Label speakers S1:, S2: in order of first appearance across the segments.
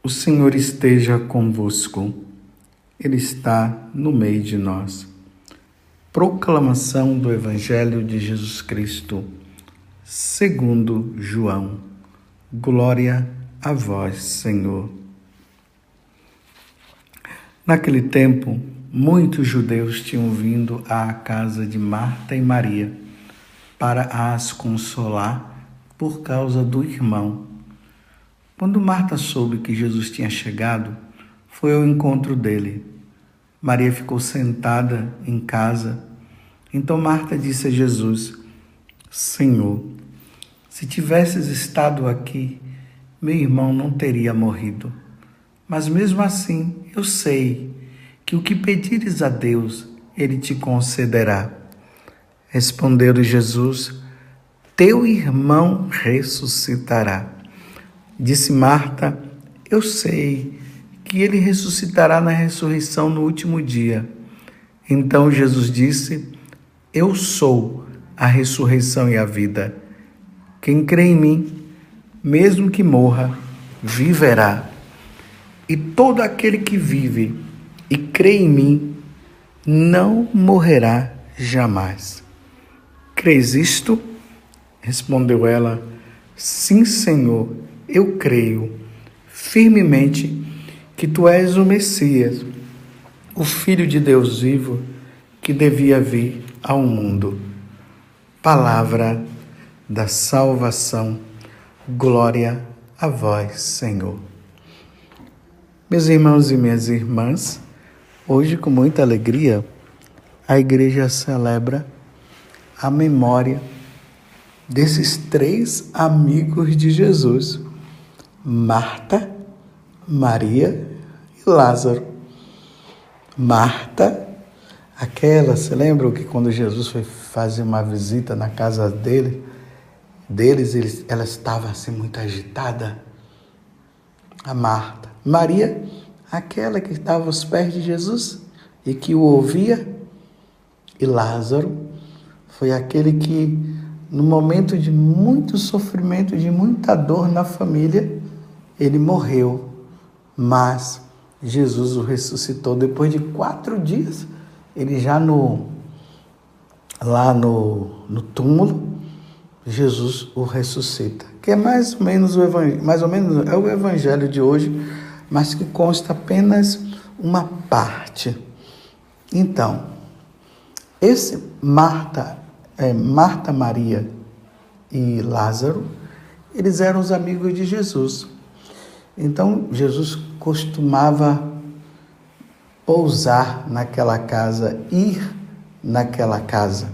S1: O Senhor esteja convosco, Ele está no meio de nós. Proclamação do Evangelho de Jesus Cristo, segundo João. Glória a vós, Senhor. Naquele tempo, muitos judeus tinham vindo à casa de Marta e Maria para as consolar por causa do irmão quando Marta soube que Jesus tinha chegado, foi ao encontro dele. Maria ficou sentada em casa. Então Marta disse a Jesus: Senhor, se tivesses estado aqui, meu irmão não teria morrido. Mas mesmo assim, eu sei que o que pedires a Deus, ele te concederá. Respondeu Jesus: Teu irmão ressuscitará. Disse Marta: Eu sei que ele ressuscitará na ressurreição no último dia. Então Jesus disse: Eu sou a ressurreição e a vida. Quem crê em mim, mesmo que morra, viverá. E todo aquele que vive e crê em mim, não morrerá jamais. Crês isto? Respondeu ela: Sim, Senhor eu creio firmemente que tu és o Messias, o Filho de Deus vivo que devia vir ao mundo. Palavra da salvação, glória a vós, Senhor. Meus irmãos e minhas irmãs, hoje com muita alegria, a igreja celebra a memória desses três amigos de Jesus Marta, Maria e Lázaro. Marta, aquela, você lembra que quando Jesus foi fazer uma visita na casa dele, deles, eles, ela estava assim muito agitada. A Marta. Maria, aquela que estava aos pés de Jesus e que o ouvia. E Lázaro foi aquele que, no momento de muito sofrimento, de muita dor na família, ele morreu, mas Jesus o ressuscitou depois de quatro dias. Ele já no lá no, no túmulo, Jesus o ressuscita. Que é mais ou menos o evangelho, mais ou menos é o evangelho de hoje, mas que consta apenas uma parte. Então, esse Marta, é, Marta, Maria e Lázaro, eles eram os amigos de Jesus. Então Jesus costumava pousar naquela casa, ir naquela casa.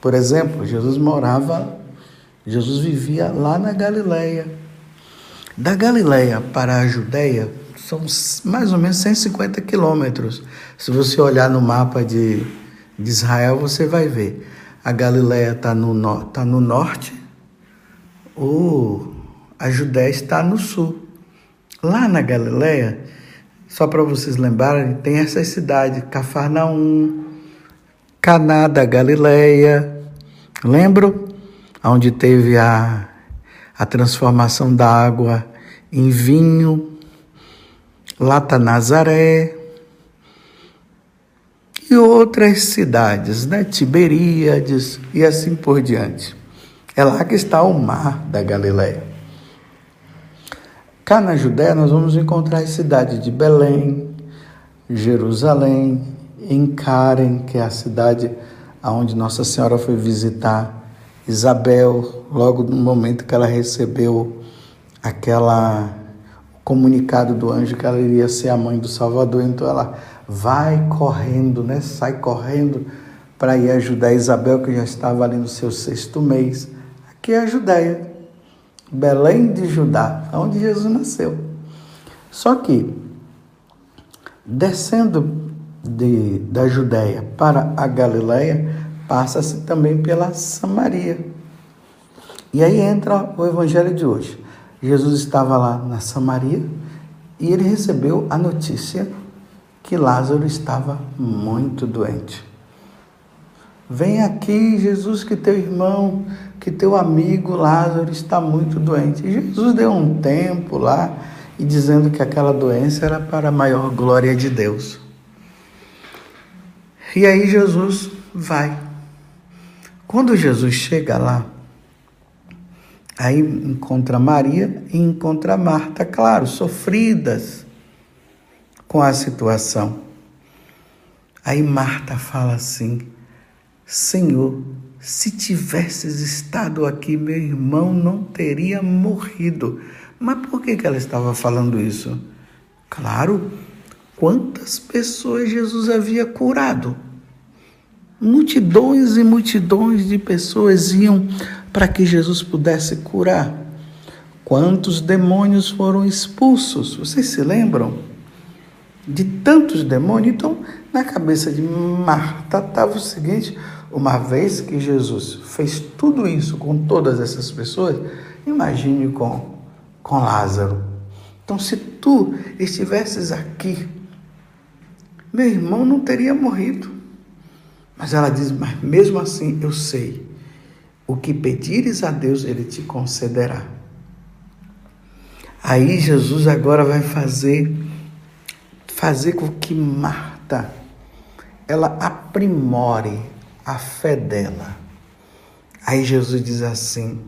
S1: Por exemplo, Jesus morava, Jesus vivia lá na Galileia. Da Galileia para a Judéia são mais ou menos 150 quilômetros. Se você olhar no mapa de, de Israel, você vai ver. A Galileia está no, tá no norte, o, a Judéia está no sul. Lá na Galileia, só para vocês lembrarem, tem essas cidades, Cafarnaum, Caná da Galileia, lembro? Onde teve a, a transformação da água em vinho, lá está Nazaré, e outras cidades, né? Tiberíades e assim por diante. É lá que está o mar da Galileia. Cá na Judéia nós vamos encontrar a cidade de Belém, Jerusalém, em Karen, que é a cidade onde Nossa Senhora foi visitar Isabel, logo no momento que ela recebeu aquela comunicado do anjo que ela iria ser a mãe do Salvador, então ela vai correndo, né? Sai correndo para ir ajudar Isabel, que já estava ali no seu sexto mês. Aqui é a Judéia. Belém de Judá, onde Jesus nasceu. Só que, descendo de, da Judéia para a Galiléia, passa-se também pela Samaria. E aí entra o evangelho de hoje. Jesus estava lá na Samaria e ele recebeu a notícia que Lázaro estava muito doente. Vem aqui, Jesus, que teu irmão que teu amigo Lázaro está muito doente. E Jesus deu um tempo lá e dizendo que aquela doença era para a maior glória de Deus. E aí Jesus vai. Quando Jesus chega lá, aí encontra Maria e encontra Marta, claro, sofridas com a situação. Aí Marta fala assim: Senhor, se tivesses estado aqui, meu irmão não teria morrido. Mas por que, que ela estava falando isso? Claro, quantas pessoas Jesus havia curado. Multidões e multidões de pessoas iam para que Jesus pudesse curar. Quantos demônios foram expulsos? Vocês se lembram? De tantos demônios. Então, na cabeça de Marta estava o seguinte: uma vez que Jesus fez tudo isso com todas essas pessoas, imagine com, com Lázaro. Então, se tu estivesses aqui, meu irmão não teria morrido. Mas ela diz: Mas mesmo assim eu sei, o que pedires a Deus, Ele te concederá. Aí Jesus agora vai fazer, fazer com que Marta ela aprimore a fé dela. Aí Jesus diz assim: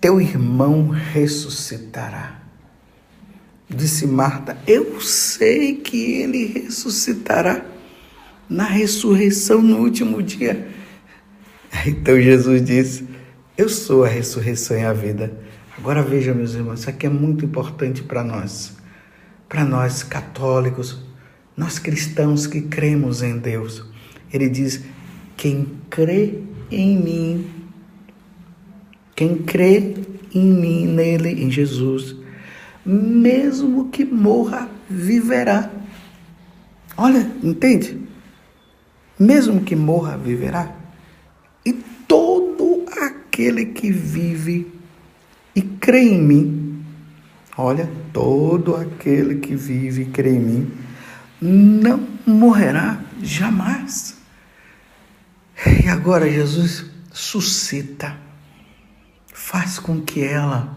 S1: Teu irmão ressuscitará. Disse Marta: Eu sei que ele ressuscitará na ressurreição no último dia. Então Jesus disse: Eu sou a ressurreição e a vida. Agora veja, meus irmãos, isso aqui é muito importante para nós, para nós católicos, nós cristãos que cremos em Deus. Ele diz: quem crê em mim, quem crê em mim, nele, em Jesus, mesmo que morra, viverá. Olha, entende? Mesmo que morra, viverá. E todo aquele que vive e crê em mim, olha, todo aquele que vive e crê em mim, não morrerá jamais. E agora Jesus suscita, faz com que ela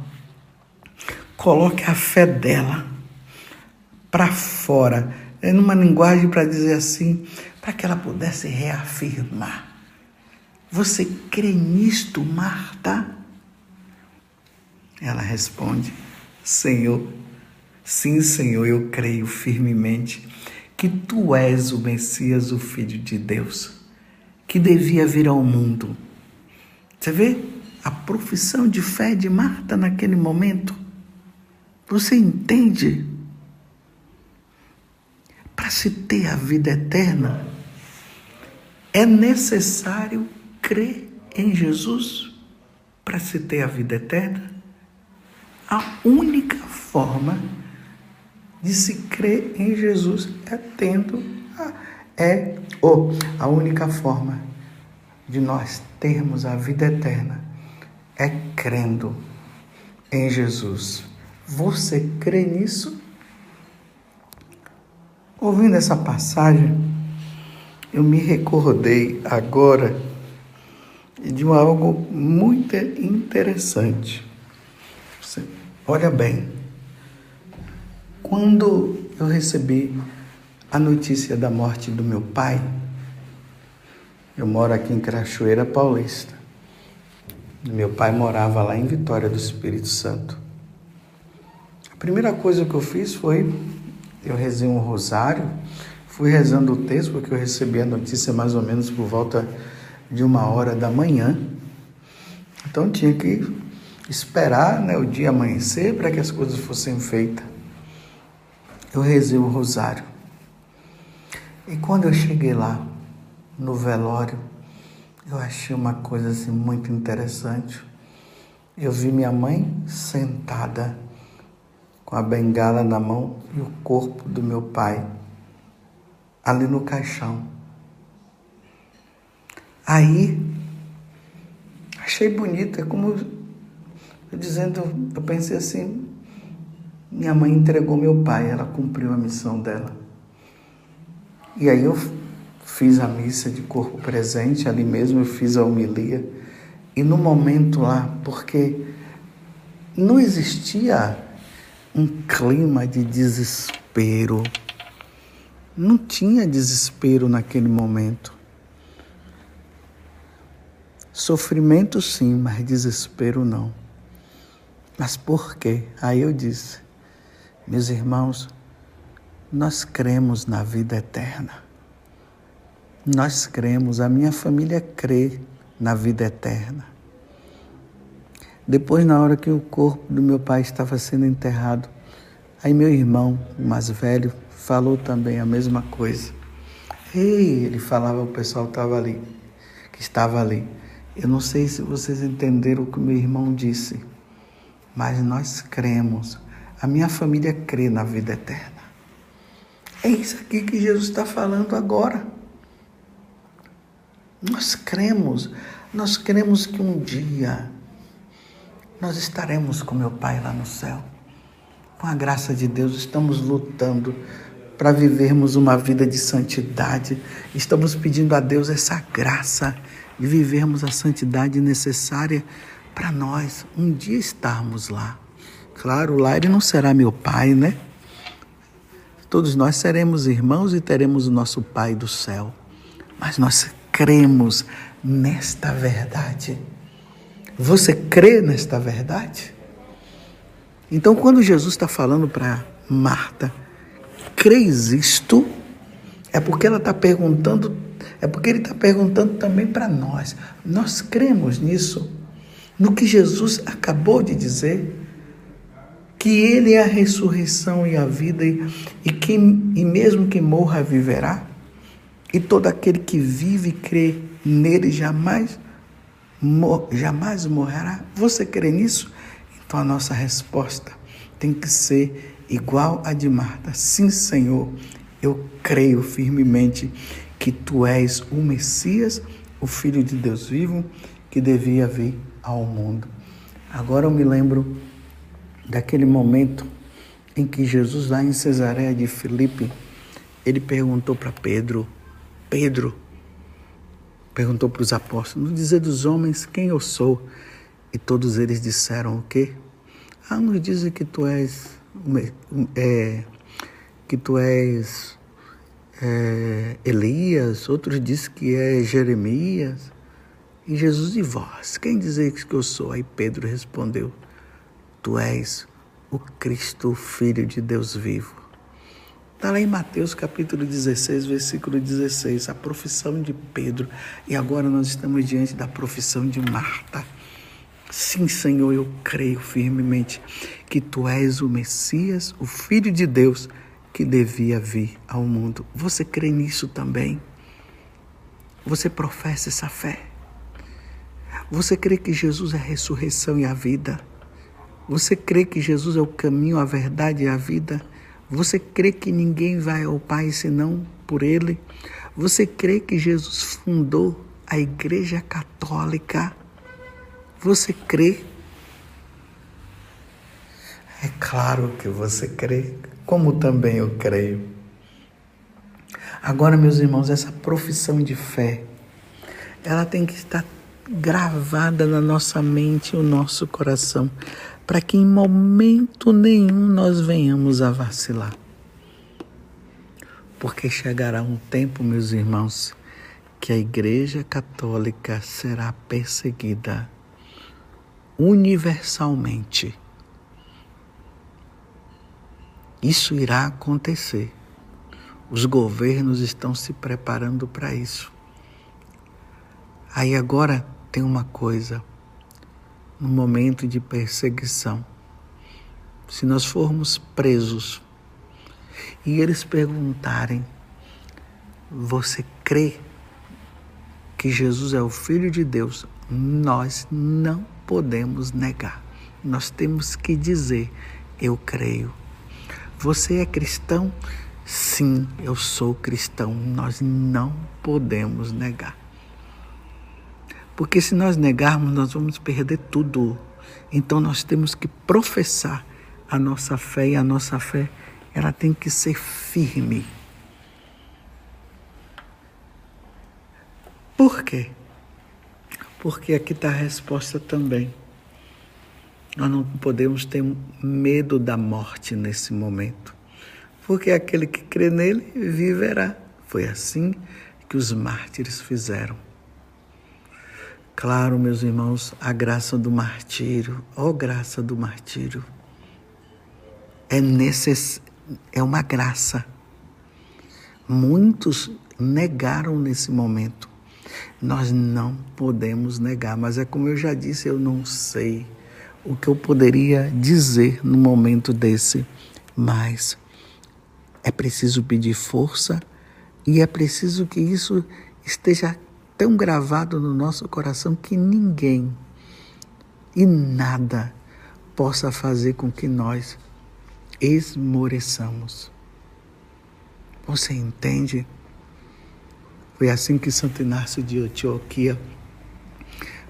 S1: coloque a fé dela para fora, é numa linguagem para dizer assim, para que ela pudesse reafirmar. Você crê nisto, Marta? Ela responde: Senhor, sim, Senhor, eu creio firmemente que tu és o Messias, o Filho de Deus, que devia vir ao mundo. Você vê a profissão de fé de Marta naquele momento? Você entende? Para se ter a vida eterna, é necessário crer em Jesus para se ter a vida eterna? A única forma de se crer em Jesus é tendo a, é ou a única forma de nós termos a vida eterna é crendo em Jesus. Você crê nisso? Ouvindo essa passagem, eu me recordei agora de algo muito interessante. Você, olha bem, quando eu recebi a notícia da morte do meu pai, eu moro aqui em Crachoeira Paulista. Meu pai morava lá em Vitória do Espírito Santo. A primeira coisa que eu fiz foi eu rezei um rosário, fui rezando o texto porque eu recebi a notícia mais ou menos por volta de uma hora da manhã. Então tinha que esperar né, o dia amanhecer para que as coisas fossem feitas eu rezei o rosário. E quando eu cheguei lá, no velório, eu achei uma coisa assim muito interessante. Eu vi minha mãe sentada com a bengala na mão e o corpo do meu pai ali no caixão. Aí achei bonito, é como dizendo, eu pensei assim, minha mãe entregou meu pai, ela cumpriu a missão dela. E aí eu fiz a missa de corpo presente, ali mesmo eu fiz a homilia. E no momento lá, porque não existia um clima de desespero. Não tinha desespero naquele momento. Sofrimento sim, mas desespero não. Mas por quê? Aí eu disse, meus irmãos, nós cremos na vida eterna. Nós cremos, a minha família crê na vida eterna. Depois, na hora que o corpo do meu pai estava sendo enterrado, aí meu irmão, o mais velho, falou também a mesma coisa. Ei, ele falava, o pessoal estava ali, que estava ali. Eu não sei se vocês entenderam o que meu irmão disse mas nós cremos. A minha família crê na vida eterna. É isso aqui que Jesus está falando agora. Nós cremos, nós cremos que um dia nós estaremos com meu Pai lá no céu. Com a graça de Deus, estamos lutando para vivermos uma vida de santidade. Estamos pedindo a Deus essa graça de vivermos a santidade necessária para nós um dia estarmos lá. Claro, lá ele não será meu pai, né? Todos nós seremos irmãos e teremos o nosso Pai do céu. Mas nós cremos nesta verdade. Você crê nesta verdade? Então, quando Jesus está falando para Marta, crês isto? É porque ela está perguntando, é porque ele está perguntando também para nós. Nós cremos nisso? no que Jesus acabou de dizer, que Ele é a ressurreição e a vida, e, que, e mesmo que morra, viverá, e todo aquele que vive e crê nele jamais, mor, jamais morrerá. Você crê nisso? Então a nossa resposta tem que ser igual a de Marta. Sim, Senhor, eu creio firmemente que tu és o Messias, o Filho de Deus vivo, que devia vir ao mundo. Agora eu me lembro daquele momento em que Jesus, lá em Cesareia de Filipe, ele perguntou para Pedro: Pedro, perguntou para os apóstolos: dizer dos homens quem eu sou? E todos eles disseram o quê? Ah, nos dizem que tu és, é, que tu és é, Elias, outros dizem que é Jeremias. E Jesus, e vós? Quem dizeis que eu sou? Aí Pedro respondeu: Tu és o Cristo, o Filho de Deus vivo. Está lá em Mateus capítulo 16, versículo 16, a profissão de Pedro. E agora nós estamos diante da profissão de Marta. Sim, Senhor, eu creio firmemente que tu és o Messias, o Filho de Deus que devia vir ao mundo. Você crê nisso também? Você professa essa fé? Você crê que Jesus é a ressurreição e a vida? Você crê que Jesus é o caminho, a verdade e a vida? Você crê que ninguém vai ao Pai senão por Ele? Você crê que Jesus fundou a Igreja Católica? Você crê? É claro que você crê, como também eu creio. Agora, meus irmãos, essa profissão de fé, ela tem que estar gravada na nossa mente e o nosso coração, para que em momento nenhum nós venhamos a vacilar. Porque chegará um tempo, meus irmãos, que a Igreja Católica será perseguida universalmente. Isso irá acontecer. Os governos estão se preparando para isso. Aí agora tem uma coisa, no momento de perseguição, se nós formos presos e eles perguntarem: Você crê que Jesus é o Filho de Deus? Nós não podemos negar. Nós temos que dizer: Eu creio. Você é cristão? Sim, eu sou cristão. Nós não podemos negar. Porque se nós negarmos, nós vamos perder tudo. Então nós temos que professar a nossa fé e a nossa fé, ela tem que ser firme. Por quê? Porque aqui está a resposta também. Nós não podemos ter medo da morte nesse momento, porque aquele que crê nele viverá. Foi assim que os mártires fizeram. Claro, meus irmãos, a graça do martírio, ó oh, graça do martírio, é, necess... é uma graça. Muitos negaram nesse momento. Nós não podemos negar, mas é como eu já disse, eu não sei o que eu poderia dizer no momento desse, mas é preciso pedir força e é preciso que isso esteja tão gravado no nosso coração que ninguém e nada possa fazer com que nós esmoreçamos. Você entende? Foi assim que Santo Inácio de Antioquia,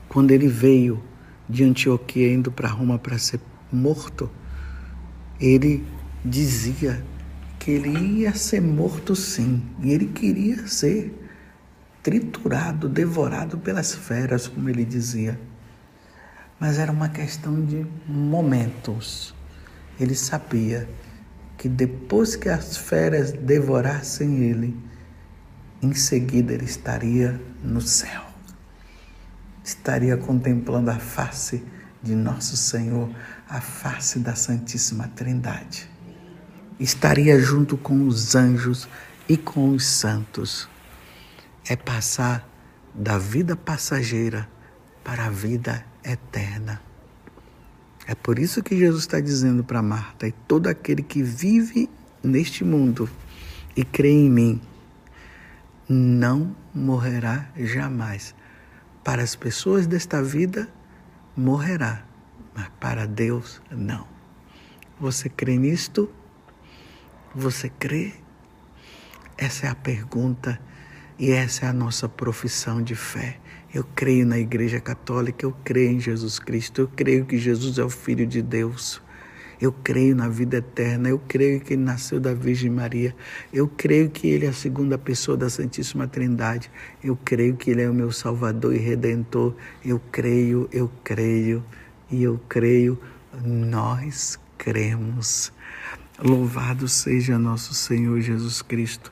S1: quando ele veio de Antioquia indo para Roma para ser morto, ele dizia que ele ia ser morto sim, e ele queria ser triturado, devorado pelas feras, como ele dizia. Mas era uma questão de momentos. Ele sabia que depois que as feras devorassem ele, em seguida ele estaria no céu. Estaria contemplando a face de nosso Senhor, a face da Santíssima Trindade. Estaria junto com os anjos e com os santos. É passar da vida passageira para a vida eterna. É por isso que Jesus está dizendo para Marta: e todo aquele que vive neste mundo e crê em mim, não morrerá jamais. Para as pessoas desta vida, morrerá, mas para Deus, não. Você crê nisto? Você crê? Essa é a pergunta e essa é a nossa profissão de fé. Eu creio na Igreja Católica, eu creio em Jesus Cristo, eu creio que Jesus é o Filho de Deus. Eu creio na vida eterna, eu creio que ele nasceu da Virgem Maria, eu creio que ele é a segunda pessoa da Santíssima Trindade, eu creio que ele é o meu Salvador e Redentor, eu creio, eu creio e eu creio, nós cremos. Louvado seja nosso Senhor Jesus Cristo,